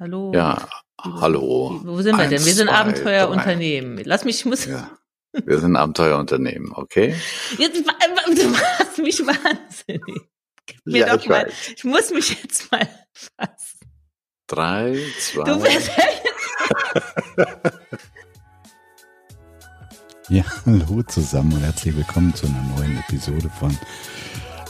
Hallo. Ja, hallo. Wo sind wir Eins, denn? Wir sind zwei, Abenteuerunternehmen. Lass mich, ich muss. Ja. Wir sind Abenteuerunternehmen, okay? Jetzt, du machst mich wahnsinnig. Gib mir Ja, doch ich mal. weiß. Ich muss mich jetzt mal fassen. Drei, zwei. Du bist Ja, hallo zusammen und herzlich willkommen zu einer neuen Episode von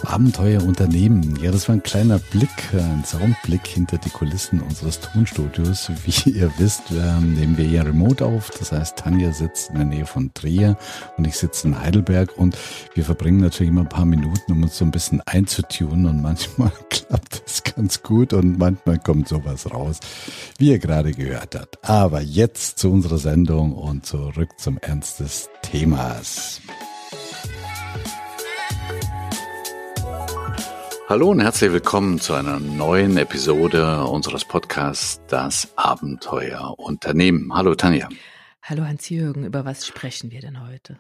Abenteuer Unternehmen. Ja, das war ein kleiner Blick, äh, ein Soundblick hinter die Kulissen unseres Tonstudios. Wie ihr wisst, ähm, nehmen wir hier remote auf. Das heißt, Tanja sitzt in der Nähe von Trier und ich sitze in Heidelberg und wir verbringen natürlich immer ein paar Minuten, um uns so ein bisschen einzutunen und manchmal klappt es ganz gut und manchmal kommt sowas raus, wie ihr gerade gehört habt. Aber jetzt zu unserer Sendung und zurück zum Ernst des Themas. Hallo und herzlich willkommen zu einer neuen Episode unseres Podcasts Das Abenteuer Unternehmen. Hallo Tanja. Hallo Hans-Jürgen, über was sprechen wir denn heute?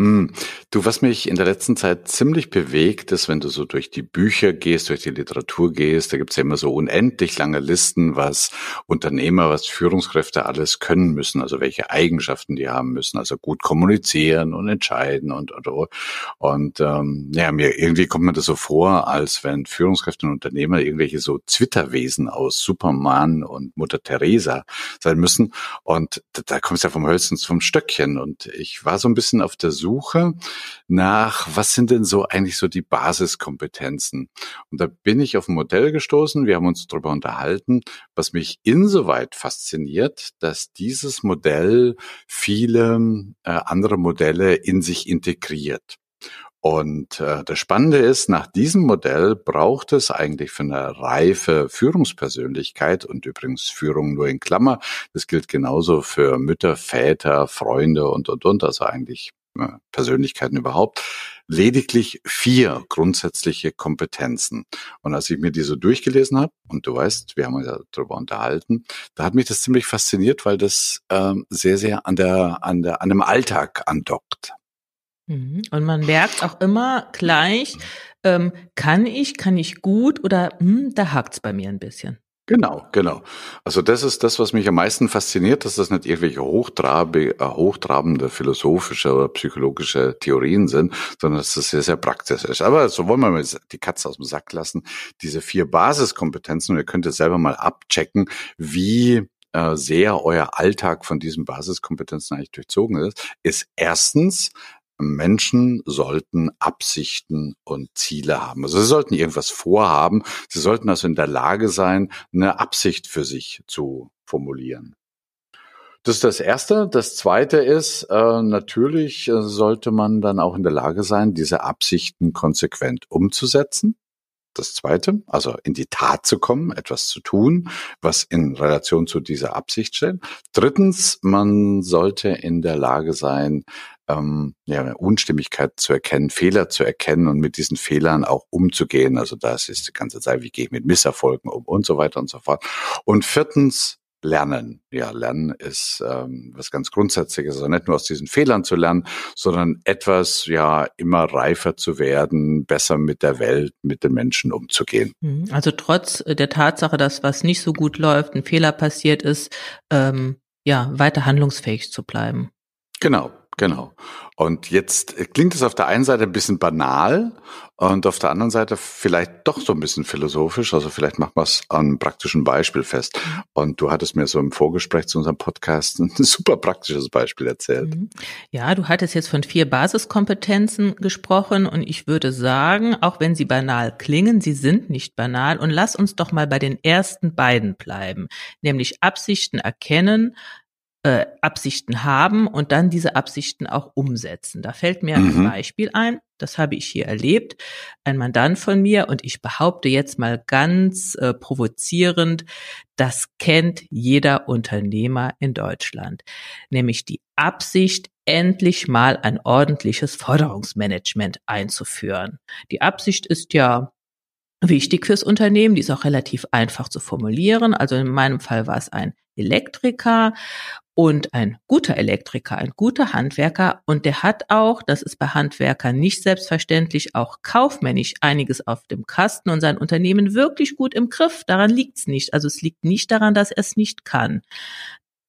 Hm, Du, was mich in der letzten Zeit ziemlich bewegt, ist, wenn du so durch die Bücher gehst, durch die Literatur gehst, da gibt's ja immer so unendlich lange Listen, was Unternehmer, was Führungskräfte alles können müssen, also welche Eigenschaften die haben müssen, also gut kommunizieren und entscheiden und und und. Ähm, ja, mir irgendwie kommt mir das so vor, als wenn Führungskräfte und Unternehmer irgendwelche so Zwitterwesen aus Superman und Mutter Teresa sein müssen. Und da, da kommst du ja vom Hölzchen zum Stöckchen. Und ich war so ein bisschen auf der Suche nach, was sind denn so eigentlich so die Basiskompetenzen? Und da bin ich auf ein Modell gestoßen. Wir haben uns darüber unterhalten, was mich insoweit fasziniert, dass dieses Modell viele äh, andere Modelle in sich integriert. Und äh, das Spannende ist, nach diesem Modell braucht es eigentlich für eine reife Führungspersönlichkeit und übrigens Führung nur in Klammer, das gilt genauso für Mütter, Väter, Freunde und, und, und, also eigentlich Persönlichkeiten überhaupt, lediglich vier grundsätzliche Kompetenzen. Und als ich mir die so durchgelesen habe, und du weißt, wir haben uns ja darüber unterhalten, da hat mich das ziemlich fasziniert, weil das ähm, sehr, sehr an der, an der, an dem Alltag andockt. Mhm. Und man merkt auch immer gleich, ähm, kann ich, kann ich gut oder hm, da hakt's bei mir ein bisschen. Genau, genau. Also das ist das, was mich am meisten fasziniert, dass das nicht irgendwelche hochtrabe, äh, hochtrabende philosophische oder psychologische Theorien sind, sondern dass das sehr, sehr praktisch ist. Aber so wollen wir mal die Katze aus dem Sack lassen. Diese vier Basiskompetenzen, und ihr könnt es selber mal abchecken, wie äh, sehr euer Alltag von diesen Basiskompetenzen eigentlich durchzogen ist, ist erstens, Menschen sollten Absichten und Ziele haben. Also sie sollten irgendwas vorhaben. Sie sollten also in der Lage sein, eine Absicht für sich zu formulieren. Das ist das Erste. Das Zweite ist, äh, natürlich äh, sollte man dann auch in der Lage sein, diese Absichten konsequent umzusetzen. Das Zweite, also in die Tat zu kommen, etwas zu tun, was in Relation zu dieser Absicht steht. Drittens, man sollte in der Lage sein, ähm, ja, Unstimmigkeit zu erkennen, Fehler zu erkennen und mit diesen Fehlern auch umzugehen. Also das ist die ganze Zeit, wie gehe ich mit Misserfolgen um und so weiter und so fort. Und viertens, Lernen. Ja, Lernen ist ähm, was ganz Grundsätzliches. Also nicht nur aus diesen Fehlern zu lernen, sondern etwas, ja, immer reifer zu werden, besser mit der Welt, mit den Menschen umzugehen. Mhm. Also trotz äh, der Tatsache, dass was nicht so gut läuft, ein Fehler passiert ist, ähm, ja, weiter handlungsfähig zu bleiben. Genau, genau. Und jetzt klingt es auf der einen Seite ein bisschen banal und auf der anderen Seite vielleicht doch so ein bisschen philosophisch. Also vielleicht machen wir es an einem praktischen Beispiel fest. Und du hattest mir so im Vorgespräch zu unserem Podcast ein super praktisches Beispiel erzählt. Mhm. Ja, du hattest jetzt von vier Basiskompetenzen gesprochen und ich würde sagen, auch wenn sie banal klingen, sie sind nicht banal und lass uns doch mal bei den ersten beiden bleiben, nämlich Absichten erkennen, äh, Absichten haben und dann diese Absichten auch umsetzen. Da fällt mir Mhm. ein Beispiel ein, das habe ich hier erlebt. Ein Mandant von mir und ich behaupte jetzt mal ganz äh, provozierend, das kennt jeder Unternehmer in Deutschland, nämlich die Absicht, endlich mal ein ordentliches Forderungsmanagement einzuführen. Die Absicht ist ja wichtig fürs Unternehmen, die ist auch relativ einfach zu formulieren. Also in meinem Fall war es ein Elektriker und ein guter Elektriker, ein guter Handwerker und der hat auch, das ist bei Handwerkern nicht selbstverständlich, auch kaufmännisch einiges auf dem Kasten und sein Unternehmen wirklich gut im Griff. Daran liegt's nicht. Also es liegt nicht daran, dass er es nicht kann.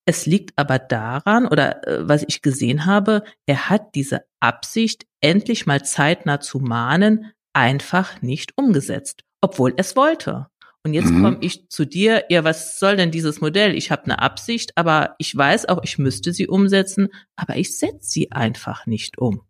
Es liegt aber daran, oder äh, was ich gesehen habe, er hat diese Absicht, endlich mal zeitnah zu mahnen, einfach nicht umgesetzt, obwohl es wollte. Und jetzt mhm. komme ich zu dir, ja, was soll denn dieses Modell? Ich habe eine Absicht, aber ich weiß auch, ich müsste sie umsetzen, aber ich setze sie einfach nicht um.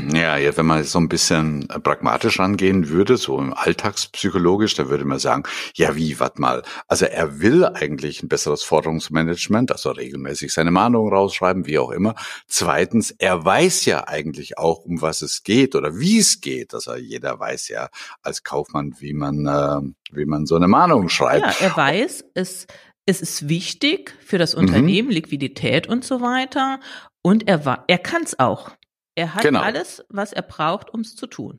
Ja, ja, wenn man so ein bisschen äh, pragmatisch rangehen würde, so im alltagspsychologisch, da würde man sagen, ja wie, warte mal, also er will eigentlich ein besseres Forderungsmanagement, also regelmäßig seine Mahnungen rausschreiben, wie auch immer. Zweitens, er weiß ja eigentlich auch, um was es geht oder wie es geht. Also jeder weiß ja als Kaufmann, wie man, äh, wie man so eine Mahnung schreibt. Ja, er weiß, es, es ist wichtig für das mhm. Unternehmen, mhm. Liquidität und so weiter. Und er, er kann es auch. Er hat genau. alles, was er braucht, um es zu tun.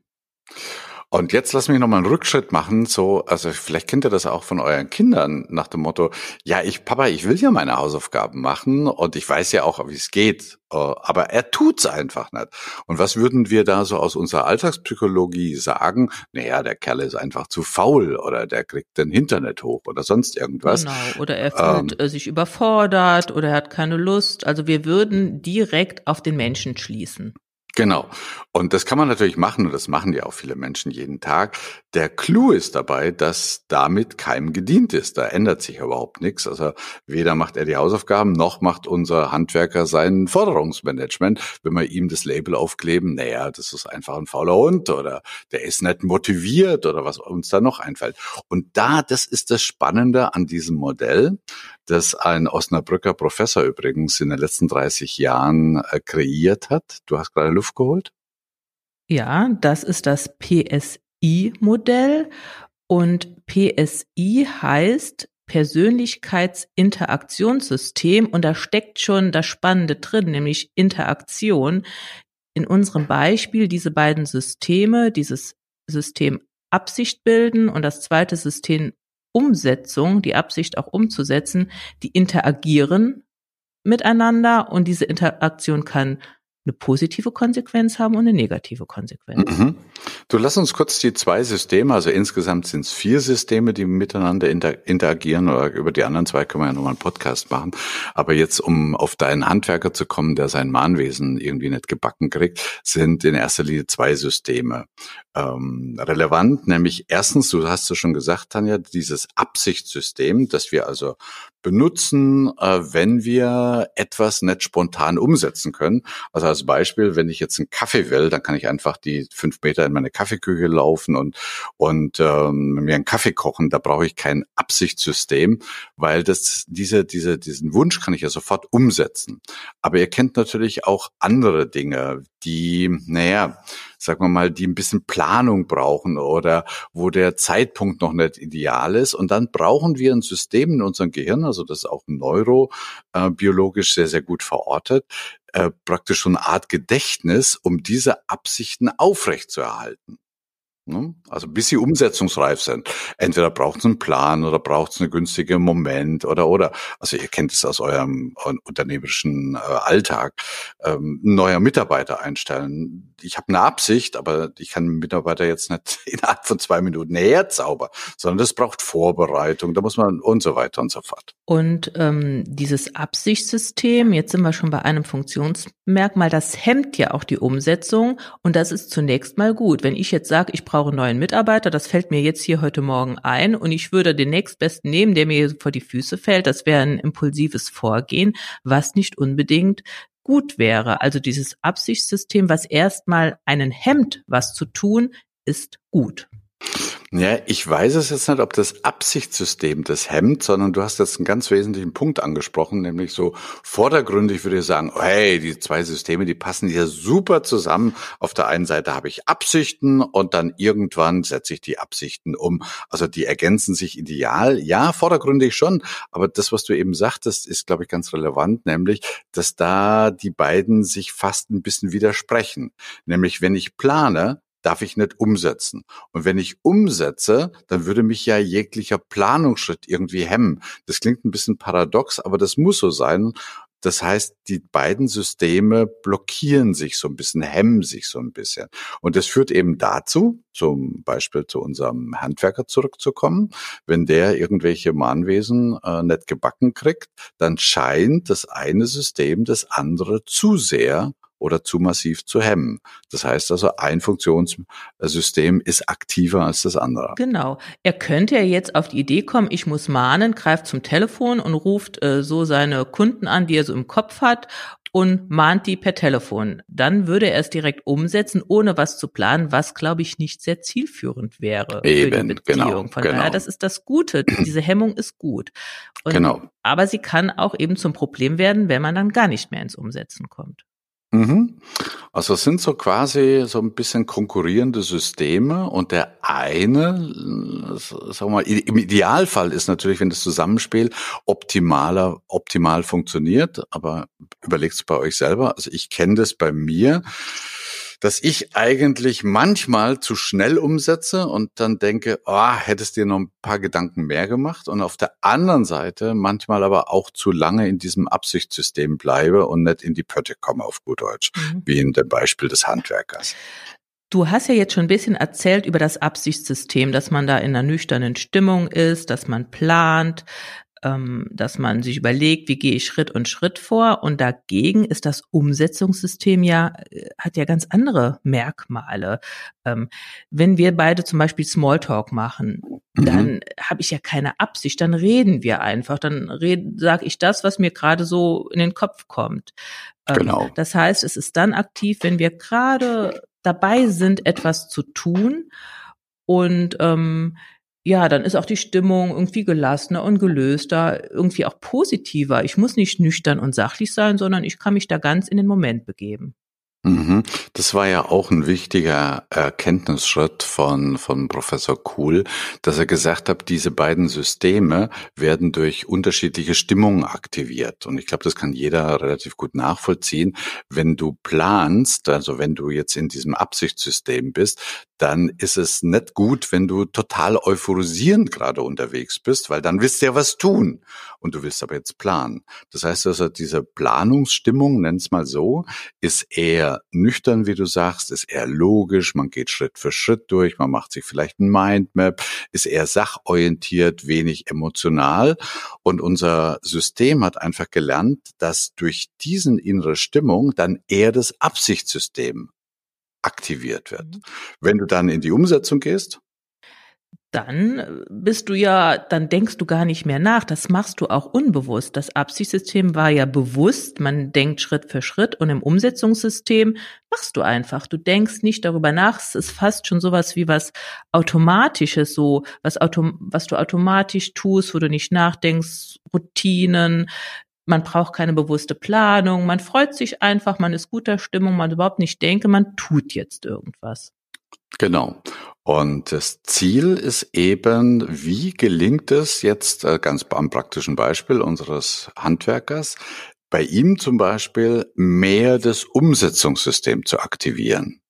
Und jetzt lass mich noch mal einen Rückschritt machen. So, also vielleicht kennt ihr das auch von euren Kindern nach dem Motto: Ja, ich Papa, ich will ja meine Hausaufgaben machen und ich weiß ja auch, wie es geht, äh, aber er tut's einfach nicht. Und was würden wir da so aus unserer Alltagspsychologie sagen? Naja, der Kerl ist einfach zu faul oder der kriegt den Internet hoch oder sonst irgendwas. Genau. Oder er fühlt ähm, äh, sich überfordert oder er hat keine Lust. Also wir würden direkt auf den Menschen schließen. Genau. Und das kann man natürlich machen und das machen ja auch viele Menschen jeden Tag. Der Clou ist dabei, dass damit keinem gedient ist. Da ändert sich überhaupt nichts. Also weder macht er die Hausaufgaben, noch macht unser Handwerker sein Forderungsmanagement. Wenn wir ihm das Label aufkleben, naja, das ist einfach ein fauler Hund oder der ist nicht motiviert oder was uns da noch einfällt. Und da, das ist das Spannende an diesem Modell, das ein Osnabrücker Professor übrigens in den letzten 30 Jahren äh, kreiert hat. Du hast gerade Luft geholt? Ja, das ist das PSI-Modell. Und PSI heißt Persönlichkeitsinteraktionssystem und da steckt schon das Spannende drin, nämlich Interaktion. In unserem Beispiel diese beiden Systeme, dieses System Absicht bilden und das zweite System Umsetzung, die Absicht auch umzusetzen, die interagieren miteinander und diese Interaktion kann eine positive Konsequenz haben und eine negative Konsequenz. Mhm. Du lass uns kurz die zwei Systeme, also insgesamt sind es vier Systeme, die miteinander inter interagieren oder über die anderen zwei können wir ja nochmal einen Podcast machen. Aber jetzt, um auf deinen Handwerker zu kommen, der sein Mahnwesen irgendwie nicht gebacken kriegt, sind in erster Linie zwei Systeme ähm, relevant, nämlich erstens, du hast es schon gesagt, Tanja, dieses Absichtssystem, dass wir also benutzen, äh, wenn wir etwas nicht spontan umsetzen können. Also als Beispiel, wenn ich jetzt einen Kaffee will, dann kann ich einfach die fünf Meter in meine Kaffeeküche laufen und, und ähm, mir einen Kaffee kochen. Da brauche ich kein Absichtssystem, weil das, diese, diese, diesen Wunsch kann ich ja sofort umsetzen. Aber ihr kennt natürlich auch andere Dinge, die, naja, sagen wir mal, die ein bisschen Planung brauchen oder wo der Zeitpunkt noch nicht ideal ist. Und dann brauchen wir ein System in unserem Gehirn, also das ist auch neurobiologisch sehr, sehr gut verortet, äh, praktisch so eine Art Gedächtnis, um diese Absichten aufrechtzuerhalten. Ne? Also bis sie umsetzungsreif sind. Entweder braucht es einen Plan oder braucht es einen günstigen Moment oder oder. Also ihr kennt es aus eurem unternehmerischen äh, Alltag. Ähm, ein neuer Mitarbeiter einstellen. Ich habe eine Absicht, aber ich kann einen Mitarbeiter jetzt nicht innerhalb von zwei Minuten herzaubern, sondern das braucht Vorbereitung. Da muss man und so weiter und so fort. Und ähm, dieses Absichtssystem, jetzt sind wir schon bei einem Funktionsmerkmal, das hemmt ja auch die Umsetzung und das ist zunächst mal gut. Wenn ich jetzt sage, ich brauche brauche einen neuen Mitarbeiter, das fällt mir jetzt hier heute Morgen ein und ich würde den nächstbesten nehmen, der mir vor die Füße fällt. Das wäre ein impulsives Vorgehen, was nicht unbedingt gut wäre. Also dieses Absichtssystem, was erstmal einen hemmt, was zu tun, ist gut. Ja, ich weiß es jetzt nicht, ob das Absichtssystem das hemmt, sondern du hast jetzt einen ganz wesentlichen Punkt angesprochen, nämlich so vordergründig würde ich sagen, hey, die zwei Systeme, die passen hier super zusammen. Auf der einen Seite habe ich Absichten und dann irgendwann setze ich die Absichten um. Also die ergänzen sich ideal. Ja, vordergründig schon, aber das, was du eben sagtest, ist, glaube ich, ganz relevant, nämlich, dass da die beiden sich fast ein bisschen widersprechen. Nämlich, wenn ich plane, darf ich nicht umsetzen. Und wenn ich umsetze, dann würde mich ja jeglicher Planungsschritt irgendwie hemmen. Das klingt ein bisschen paradox, aber das muss so sein. Das heißt, die beiden Systeme blockieren sich so ein bisschen, hemmen sich so ein bisschen. Und das führt eben dazu, zum Beispiel zu unserem Handwerker zurückzukommen, wenn der irgendwelche Mahnwesen äh, nicht gebacken kriegt, dann scheint das eine System das andere zu sehr oder zu massiv zu hemmen. Das heißt also, ein Funktionssystem ist aktiver als das andere. Genau. Er könnte ja jetzt auf die Idee kommen, ich muss mahnen, greift zum Telefon und ruft äh, so seine Kunden an, die er so im Kopf hat und mahnt die per Telefon. Dann würde er es direkt umsetzen, ohne was zu planen, was, glaube ich, nicht sehr zielführend wäre Eben, für die Beziehung. Genau, Von genau. daher, das ist das Gute. Diese Hemmung ist gut. Und, genau. Aber sie kann auch eben zum Problem werden, wenn man dann gar nicht mehr ins Umsetzen kommt. Mhm. Also es sind so quasi so ein bisschen konkurrierende Systeme und der eine, sagen wir mal, im Idealfall ist natürlich, wenn das Zusammenspiel optimaler, optimal funktioniert, aber überlegt bei euch selber. Also ich kenne das bei mir dass ich eigentlich manchmal zu schnell umsetze und dann denke, oh, hättest dir noch ein paar Gedanken mehr gemacht und auf der anderen Seite manchmal aber auch zu lange in diesem Absichtssystem bleibe und nicht in die Pötte komme auf gut Deutsch, mhm. wie in dem Beispiel des Handwerkers. Du hast ja jetzt schon ein bisschen erzählt über das Absichtssystem, dass man da in einer nüchternen Stimmung ist, dass man plant, dass man sich überlegt, wie gehe ich Schritt und Schritt vor. Und dagegen ist das Umsetzungssystem ja, äh, hat ja ganz andere Merkmale. Ähm, wenn wir beide zum Beispiel Smalltalk machen, mhm. dann habe ich ja keine Absicht, dann reden wir einfach, dann sage ich das, was mir gerade so in den Kopf kommt. Ähm, genau. Das heißt, es ist dann aktiv, wenn wir gerade dabei sind, etwas zu tun und ähm, ja, dann ist auch die Stimmung irgendwie gelassener und gelöster, irgendwie auch positiver. Ich muss nicht nüchtern und sachlich sein, sondern ich kann mich da ganz in den Moment begeben. Mhm. Das war ja auch ein wichtiger Erkenntnisschritt von, von Professor Kuhl, dass er gesagt hat, diese beiden Systeme werden durch unterschiedliche Stimmungen aktiviert. Und ich glaube, das kann jeder relativ gut nachvollziehen. Wenn du planst, also wenn du jetzt in diesem Absichtssystem bist, dann ist es nicht gut, wenn du total euphorisierend gerade unterwegs bist, weil dann willst du ja was tun und du willst aber jetzt planen. Das heißt also, diese Planungsstimmung, nenn's mal so, ist eher nüchtern, wie du sagst, ist eher logisch, man geht Schritt für Schritt durch, man macht sich vielleicht ein Mindmap, ist eher sachorientiert, wenig emotional und unser System hat einfach gelernt, dass durch diesen innere Stimmung dann eher das Absichtssystem aktiviert wird. Mhm. Wenn du dann in die Umsetzung gehst, dann äh, bist du ja, dann denkst du gar nicht mehr nach. Das machst du auch unbewusst. Das Absichtssystem war ja bewusst. Man denkt Schritt für Schritt und im Umsetzungssystem machst du einfach. Du denkst nicht darüber nach. Es ist fast schon sowas wie was Automatisches, so was, Auto, was du automatisch tust, wo du nicht nachdenkst, Routinen, man braucht keine bewusste Planung, man freut sich einfach, man ist guter Stimmung, man überhaupt nicht denke, man tut jetzt irgendwas. Genau. Und das Ziel ist eben, wie gelingt es jetzt äh, ganz am praktischen Beispiel unseres Handwerkers, bei ihm zum Beispiel mehr das Umsetzungssystem zu aktivieren.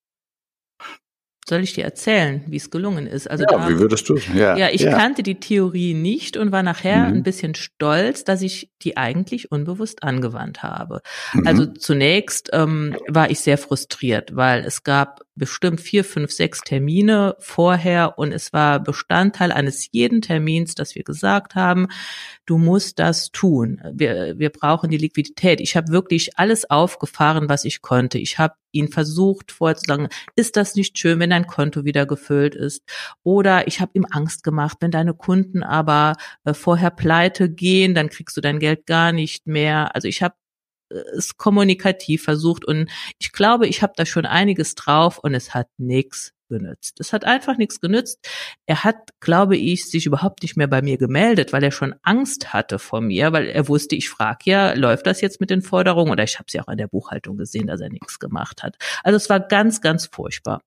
Soll ich dir erzählen, wie es gelungen ist? Also ja, da, wie würdest du? Ja, ja ich ja. kannte die Theorie nicht und war nachher mhm. ein bisschen stolz, dass ich die eigentlich unbewusst angewandt habe. Mhm. Also zunächst ähm, war ich sehr frustriert, weil es gab bestimmt vier, fünf, sechs Termine vorher und es war Bestandteil eines jeden Termins, dass wir gesagt haben, du musst das tun. Wir, wir brauchen die Liquidität. Ich habe wirklich alles aufgefahren, was ich konnte. Ich habe ihn versucht vorzusagen, ist das nicht schön, wenn dein Konto wieder gefüllt ist? Oder ich habe ihm Angst gemacht, wenn deine Kunden aber äh, vorher pleite gehen, dann kriegst du dein Geld gar nicht mehr. Also ich habe es kommunikativ versucht und ich glaube, ich habe da schon einiges drauf und es hat nichts genützt. Es hat einfach nichts genützt. Er hat, glaube ich, sich überhaupt nicht mehr bei mir gemeldet, weil er schon Angst hatte vor mir, weil er wusste, ich frage ja, läuft das jetzt mit den Forderungen? Oder ich habe sie auch in der Buchhaltung gesehen, dass er nichts gemacht hat. Also es war ganz, ganz furchtbar.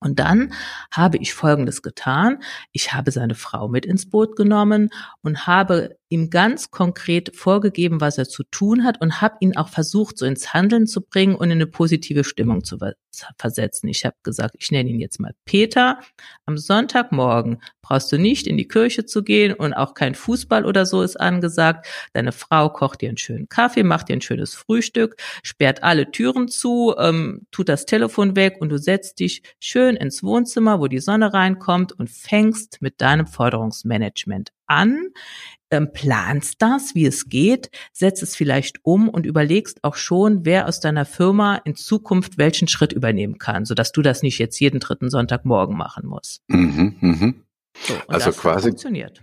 Und dann habe ich Folgendes getan. Ich habe seine Frau mit ins Boot genommen und habe ihm ganz konkret vorgegeben, was er zu tun hat und habe ihn auch versucht, so ins Handeln zu bringen und in eine positive Stimmung zu versetzen. Ich habe gesagt, ich nenne ihn jetzt mal Peter. Am Sonntagmorgen brauchst du nicht in die Kirche zu gehen und auch kein Fußball oder so ist angesagt. Deine Frau kocht dir einen schönen Kaffee, macht dir ein schönes Frühstück, sperrt alle Türen zu, ähm, tut das Telefon weg und du setzt dich schön ins Wohnzimmer, wo die Sonne reinkommt und fängst mit deinem Forderungsmanagement an ähm, planst das, wie es geht, setzt es vielleicht um und überlegst auch schon, wer aus deiner Firma in Zukunft welchen Schritt übernehmen kann, sodass du das nicht jetzt jeden dritten Sonntagmorgen machen musst. Mhm, mh. so, also quasi funktioniert.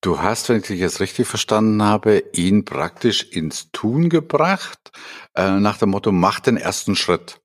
Du hast, wenn ich dich jetzt richtig verstanden habe, ihn praktisch ins Tun gebracht, äh, nach dem Motto, mach den ersten Schritt.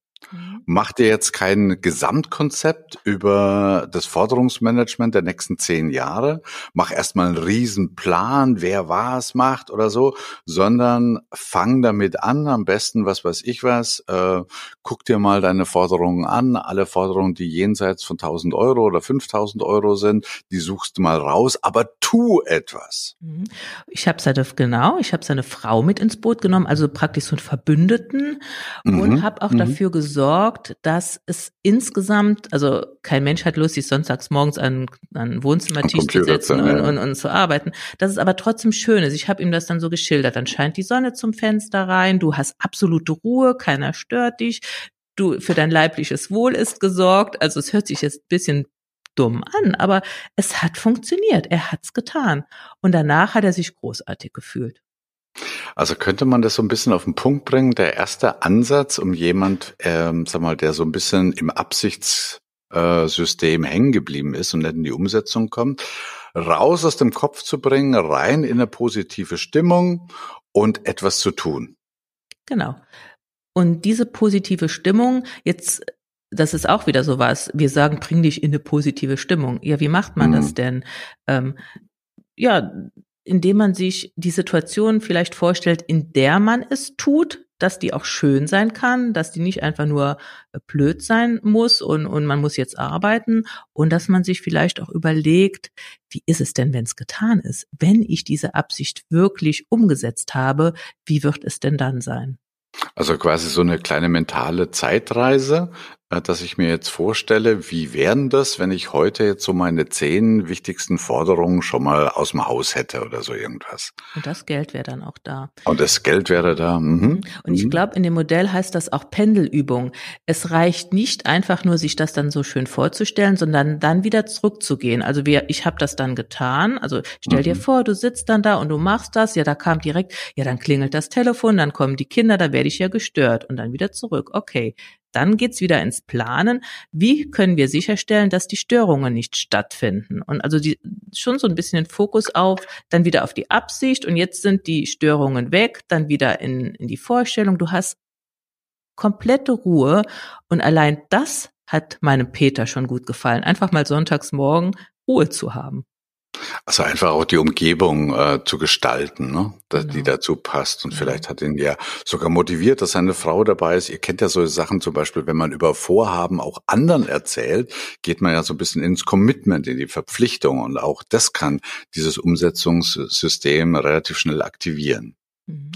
Macht ihr jetzt kein Gesamtkonzept über das Forderungsmanagement der nächsten zehn Jahre? Mach erstmal einen Riesenplan, wer was macht oder so, sondern fang damit an, am besten, was weiß ich was, äh, guck dir mal deine Forderungen an, alle Forderungen, die jenseits von 1000 Euro oder 5000 Euro sind, die suchst du mal raus, aber tu etwas. Mhm. Ich habe seine, genau, ich habe seine Frau mit ins Boot genommen, also praktisch so einen Verbündeten mhm. und habe auch mhm. dafür gesorgt, gesorgt, dass es insgesamt, also kein Mensch hat Lust, sich sonntags morgens an, an Wohnzimmertisch zu setzen und, und, und, zu arbeiten, dass es aber trotzdem schön ist. Ich habe ihm das dann so geschildert. Dann scheint die Sonne zum Fenster rein, du hast absolute Ruhe, keiner stört dich, du für dein leibliches Wohl ist gesorgt. Also es hört sich jetzt ein bisschen dumm an, aber es hat funktioniert. Er hat's getan. Und danach hat er sich großartig gefühlt. Also könnte man das so ein bisschen auf den Punkt bringen, der erste Ansatz, um jemand, ähm, sag mal, der so ein bisschen im Absichtssystem hängen geblieben ist und nicht in die Umsetzung kommt, raus aus dem Kopf zu bringen, rein in eine positive Stimmung und etwas zu tun. Genau. Und diese positive Stimmung, jetzt das ist auch wieder so was. Wir sagen, bring dich in eine positive Stimmung. Ja, wie macht man mhm. das denn? Ähm, ja, indem man sich die Situation vielleicht vorstellt, in der man es tut, dass die auch schön sein kann, dass die nicht einfach nur äh, blöd sein muss und, und man muss jetzt arbeiten und dass man sich vielleicht auch überlegt, wie ist es denn, wenn es getan ist? Wenn ich diese Absicht wirklich umgesetzt habe, wie wird es denn dann sein? Also quasi so eine kleine mentale Zeitreise, dass ich mir jetzt vorstelle, wie wären das, wenn ich heute jetzt so meine zehn wichtigsten Forderungen schon mal aus dem Haus hätte oder so irgendwas. Und das Geld wäre dann auch da. Und das Geld wäre da. Mhm. Und ich mhm. glaube, in dem Modell heißt das auch Pendelübung. Es reicht nicht einfach nur, sich das dann so schön vorzustellen, sondern dann wieder zurückzugehen. Also wir, ich habe das dann getan. Also stell mhm. dir vor, du sitzt dann da und du machst das. Ja, da kam direkt, ja, dann klingelt das Telefon, dann kommen die Kinder, da werde ich ja gestört und dann wieder zurück. Okay, dann geht's wieder ins Planen. Wie können wir sicherstellen, dass die Störungen nicht stattfinden? Und also die, schon so ein bisschen den Fokus auf, dann wieder auf die Absicht und jetzt sind die Störungen weg, dann wieder in, in die Vorstellung. Du hast komplette Ruhe und allein das hat meinem Peter schon gut gefallen. Einfach mal sonntags morgen Ruhe zu haben. Also einfach auch die Umgebung äh, zu gestalten, ne? dass, genau. die dazu passt. Und vielleicht hat ihn ja sogar motiviert, dass seine Frau dabei ist. Ihr kennt ja solche Sachen zum Beispiel, wenn man über Vorhaben auch anderen erzählt, geht man ja so ein bisschen ins Commitment, in die Verpflichtung. Und auch das kann dieses Umsetzungssystem relativ schnell aktivieren. Mhm.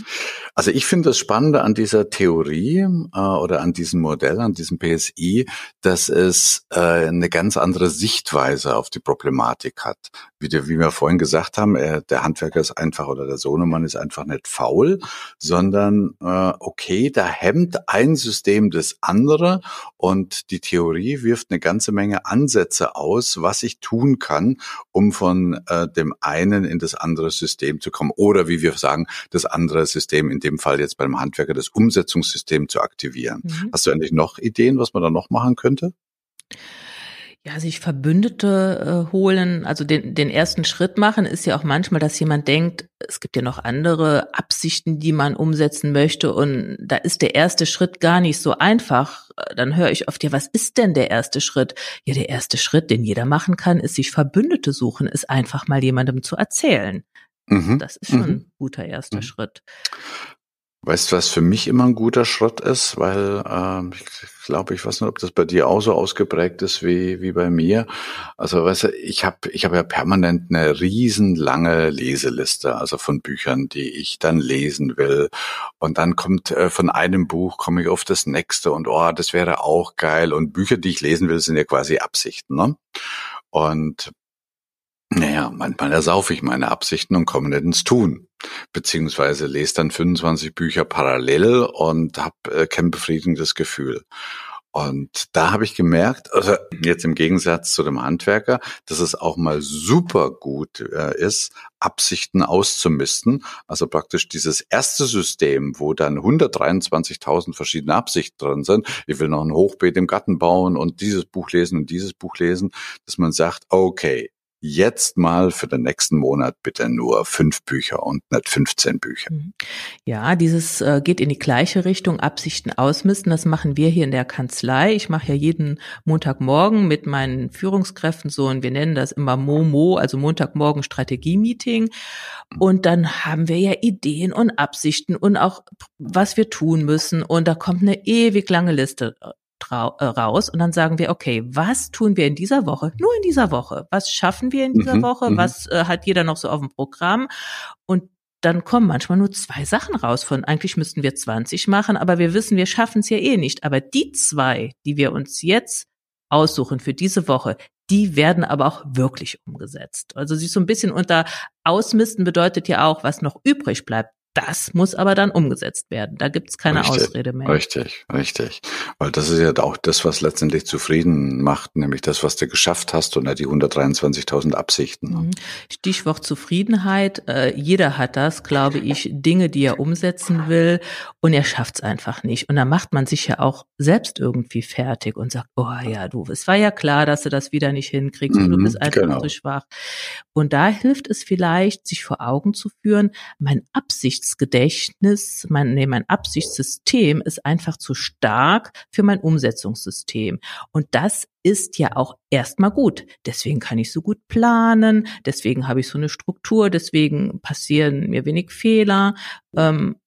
Also ich finde das Spannende an dieser Theorie äh, oder an diesem Modell, an diesem PSI, dass es äh, eine ganz andere Sichtweise auf die Problematik hat. Wie, wie wir vorhin gesagt haben, er, der Handwerker ist einfach oder der Sohnemann ist einfach nicht faul, sondern äh, okay, da hemmt ein System das andere und die Theorie wirft eine ganze Menge Ansätze aus, was ich tun kann, um von äh, dem einen in das andere System zu kommen oder wie wir sagen, das andere System in dem Fall jetzt beim Handwerker das Umsetzungssystem zu aktivieren. Mhm. Hast du eigentlich noch Ideen, was man da noch machen könnte? Ja, sich Verbündete äh, holen, also den, den ersten Schritt machen, ist ja auch manchmal, dass jemand denkt, es gibt ja noch andere Absichten, die man umsetzen möchte und da ist der erste Schritt gar nicht so einfach. Dann höre ich oft, ja, was ist denn der erste Schritt? Ja, der erste Schritt, den jeder machen kann, ist sich Verbündete suchen, ist einfach mal jemandem zu erzählen. Mhm. Das ist schon mhm. ein guter erster mhm. Schritt. Weißt du, was für mich immer ein guter Schritt ist, weil äh, ich glaube, ich weiß nicht, ob das bei dir auch so ausgeprägt ist wie wie bei mir. Also weißt du, ich habe ich habe ja permanent eine riesenlange Leseliste, also von Büchern, die ich dann lesen will. Und dann kommt äh, von einem Buch komme ich auf das nächste und oh, das wäre auch geil. Und Bücher, die ich lesen will, sind ja quasi Absichten. Ne? Und naja, manchmal ersaufe ich meine Absichten und komme nicht ins Tun. Beziehungsweise lese dann 25 Bücher parallel und habe äh, kein befriedigendes Gefühl. Und da habe ich gemerkt, also jetzt im Gegensatz zu dem Handwerker, dass es auch mal super gut äh, ist, Absichten auszumisten. Also praktisch dieses erste System, wo dann 123.000 verschiedene Absichten drin sind. Ich will noch ein Hochbeet im Garten bauen und dieses Buch lesen und dieses Buch lesen, dass man sagt, okay, jetzt mal für den nächsten Monat bitte nur fünf Bücher und nicht 15 Bücher. Mhm. Ja, dieses äh, geht in die gleiche Richtung, Absichten ausmisten. Das machen wir hier in der Kanzlei. Ich mache ja jeden Montagmorgen mit meinen Führungskräften so und wir nennen das immer Momo, also Montagmorgen Strategie-Meeting. Und dann haben wir ja Ideen und Absichten und auch was wir tun müssen. Und da kommt eine ewig lange Liste raus und dann sagen wir, okay, was tun wir in dieser Woche? Nur in dieser Woche. Was schaffen wir in dieser mhm, Woche? Mhm. Was äh, hat jeder noch so auf dem Programm? Und dann kommen manchmal nur zwei Sachen raus von, eigentlich müssten wir 20 machen, aber wir wissen, wir schaffen es ja eh nicht. Aber die zwei, die wir uns jetzt aussuchen für diese Woche, die werden aber auch wirklich umgesetzt. Also sich so ein bisschen unter Ausmisten bedeutet ja auch, was noch übrig bleibt, das muss aber dann umgesetzt werden. Da gibt's keine richtig, Ausrede mehr. Richtig, richtig. Weil das ist ja auch das, was letztendlich zufrieden macht, nämlich das, was du geschafft hast und die 123.000 Absichten. Mhm. Stichwort Zufriedenheit. Äh, jeder hat das, glaube ich, Dinge, die er umsetzen will und er schafft's einfach nicht. Und da macht man sich ja auch selbst irgendwie fertig und sagt, oh ja, du, es war ja klar, dass du das wieder nicht hinkriegst mhm, und du bist einfach genau. zu schwach. Und da hilft es vielleicht, sich vor Augen zu führen, mein Absicht Absichtsgedächtnis, mein, nee, mein Absichtssystem ist einfach zu stark für mein Umsetzungssystem. Und das ist ja auch erstmal gut. Deswegen kann ich so gut planen, deswegen habe ich so eine Struktur, deswegen passieren mir wenig Fehler. Ähm,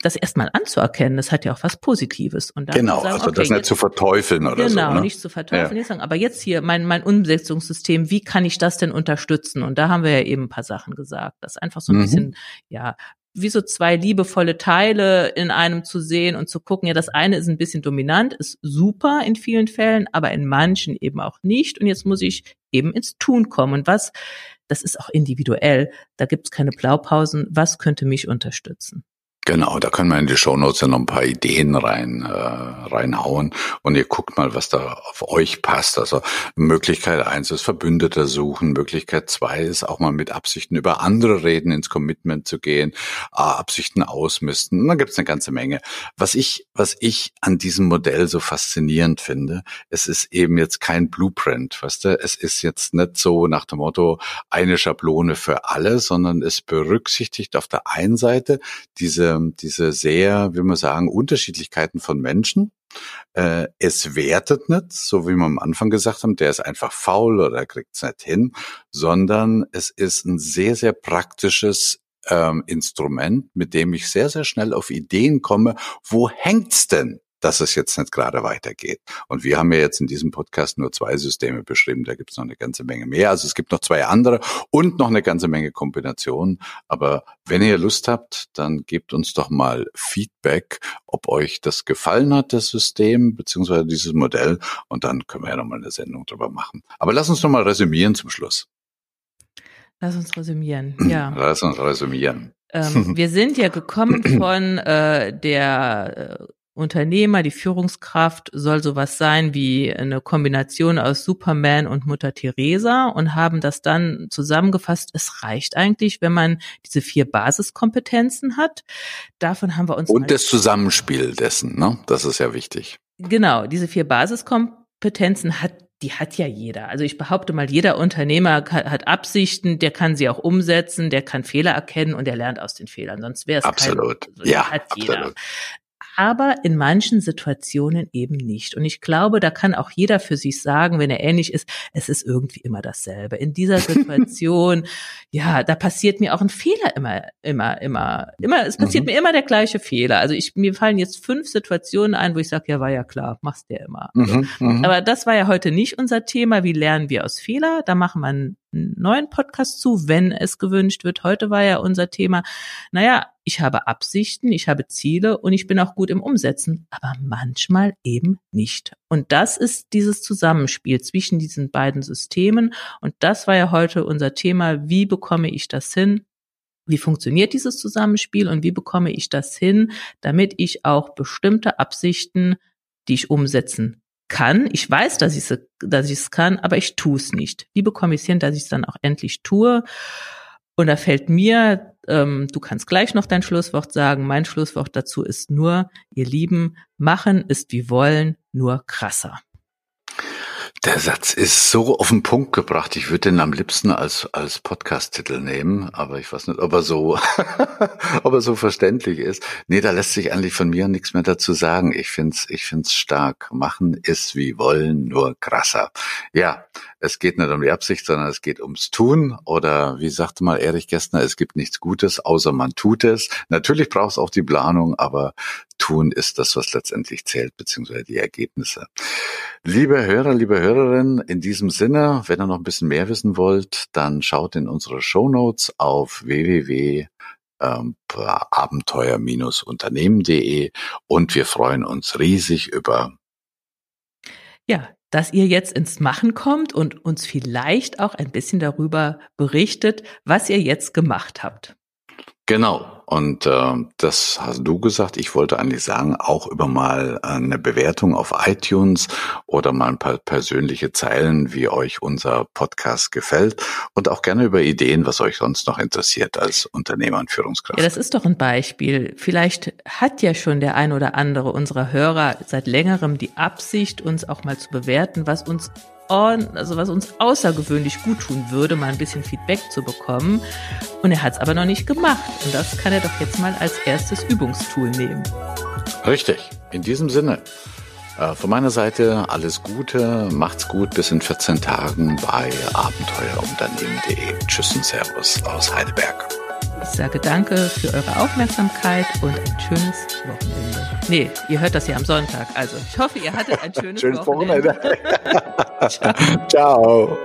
das erstmal anzuerkennen, das hat ja auch was Positives. Und dann genau, sagen, also okay, das nicht jetzt, zu verteufeln oder genau, so. Genau, ne? nicht zu verteufeln. Ja. Sagen, aber jetzt hier mein, mein Umsetzungssystem, wie kann ich das denn unterstützen? Und da haben wir ja eben ein paar Sachen gesagt. Das einfach so ein mhm. bisschen, ja, wie so zwei liebevolle Teile in einem zu sehen und zu gucken, ja, das eine ist ein bisschen dominant, ist super in vielen Fällen, aber in manchen eben auch nicht. Und jetzt muss ich eben ins Tun kommen. Und was, das ist auch individuell, da gibt es keine Blaupausen, was könnte mich unterstützen? Genau, da können wir in die Shownotes ja noch ein paar Ideen rein äh, reinhauen und ihr guckt mal, was da auf euch passt. Also Möglichkeit eins ist Verbündete suchen, Möglichkeit zwei ist auch mal mit Absichten über andere reden, ins Commitment zu gehen, äh, Absichten ausmisten. Und dann gibt's eine ganze Menge. Was ich, was ich an diesem Modell so faszinierend finde, es ist eben jetzt kein Blueprint, weißt du? Es ist jetzt nicht so nach dem Motto eine Schablone für alle, sondern es berücksichtigt auf der einen Seite diese diese sehr, wie man sagen, Unterschiedlichkeiten von Menschen. Äh, es wertet nicht, so wie wir am Anfang gesagt haben, der ist einfach faul oder kriegt es nicht hin, sondern es ist ein sehr, sehr praktisches ähm, Instrument, mit dem ich sehr, sehr schnell auf Ideen komme, wo hängt's denn? Dass es jetzt nicht gerade weitergeht. Und wir haben ja jetzt in diesem Podcast nur zwei Systeme beschrieben, da gibt es noch eine ganze Menge mehr. Also es gibt noch zwei andere und noch eine ganze Menge Kombinationen. Aber wenn ihr Lust habt, dann gebt uns doch mal Feedback, ob euch das gefallen hat, das System beziehungsweise dieses Modell. Und dann können wir ja nochmal eine Sendung drüber machen. Aber lass uns nochmal resümieren zum Schluss. Lass uns resümieren, ja. Lass uns resümieren. Ähm, wir sind ja gekommen von äh, der äh, Unternehmer, die Führungskraft soll sowas sein wie eine Kombination aus Superman und Mutter Teresa und haben das dann zusammengefasst. Es reicht eigentlich, wenn man diese vier Basiskompetenzen hat. Davon haben wir uns. Und das Zusammenspiel dessen, ne? Das ist ja wichtig. Genau, diese vier Basiskompetenzen hat die hat ja jeder. Also ich behaupte mal, jeder Unternehmer hat Absichten, der kann sie auch umsetzen, der kann Fehler erkennen und der lernt aus den Fehlern. Sonst wäre es absolut. kein, also ja, hat jeder. Absolut. Aber in manchen Situationen eben nicht. Und ich glaube, da kann auch jeder für sich sagen, wenn er ähnlich ist, es ist irgendwie immer dasselbe. In dieser Situation, ja, da passiert mir auch ein Fehler immer, immer, immer, immer, es passiert mhm. mir immer der gleiche Fehler. Also ich, mir fallen jetzt fünf Situationen ein, wo ich sage, ja, war ja klar, machst du ja immer. Mhm, mhm, Aber das war ja heute nicht unser Thema. Wie lernen wir aus Fehler? Da machen wir einen neuen Podcast zu, wenn es gewünscht wird. Heute war ja unser Thema, naja, ich habe Absichten, ich habe Ziele und ich bin auch gut im Umsetzen, aber manchmal eben nicht. Und das ist dieses Zusammenspiel zwischen diesen beiden Systemen. Und das war ja heute unser Thema. Wie bekomme ich das hin? Wie funktioniert dieses Zusammenspiel und wie bekomme ich das hin, damit ich auch bestimmte Absichten, die ich umsetzen kann. Ich weiß, dass ich dass ich es kann, aber ich tue es nicht. Wie bekomme dass ich es dann auch endlich tue? Und da fällt mir, ähm, du kannst gleich noch dein Schlusswort sagen. Mein Schlusswort dazu ist nur, ihr Lieben, machen ist wie wollen, nur krasser. Der Satz ist so auf den Punkt gebracht. Ich würde den am liebsten als, als Podcast-Titel nehmen, aber ich weiß nicht, ob er so, ob er so verständlich ist. Nee, da lässt sich eigentlich von mir nichts mehr dazu sagen. Ich find's, ich find's stark. Machen ist wie wollen, nur krasser. Ja, es geht nicht um die Absicht, sondern es geht ums Tun. Oder wie sagte mal Erich Gestner, es gibt nichts Gutes, außer man tut es. Natürlich braucht es auch die Planung, aber tun ist das, was letztendlich zählt, beziehungsweise die Ergebnisse. Liebe Hörer, liebe Hörerinnen, in diesem Sinne, wenn ihr noch ein bisschen mehr wissen wollt, dann schaut in unsere Show Notes auf www abenteuer-unternehmen.de und wir freuen uns riesig über ja, dass ihr jetzt ins Machen kommt und uns vielleicht auch ein bisschen darüber berichtet, was ihr jetzt gemacht habt. Genau. Und äh, das hast du gesagt. Ich wollte eigentlich sagen, auch über mal eine Bewertung auf iTunes oder mal ein paar persönliche Zeilen, wie euch unser Podcast gefällt und auch gerne über Ideen, was euch sonst noch interessiert als Unternehmer und Führungskraft. Ja, das ist doch ein Beispiel. Vielleicht hat ja schon der ein oder andere unserer Hörer seit längerem die Absicht, uns auch mal zu bewerten, was uns also was uns außergewöhnlich gut tun würde, mal ein bisschen Feedback zu bekommen. Und er hat es aber noch nicht gemacht. Und das kann er doch jetzt mal als erstes Übungstool nehmen. Richtig. In diesem Sinne. Äh, von meiner Seite alles Gute, macht's gut bis in 14 Tagen bei abenteuerunternehmen.de. Tschüss und Servus aus Heidelberg. Ich sage danke für eure Aufmerksamkeit und ein schönes Wochenende. Nee, ihr hört das ja am Sonntag. Also ich hoffe, ihr hattet ein schönes, schönes Wochenende. Wochenende. Ciao. Ciao.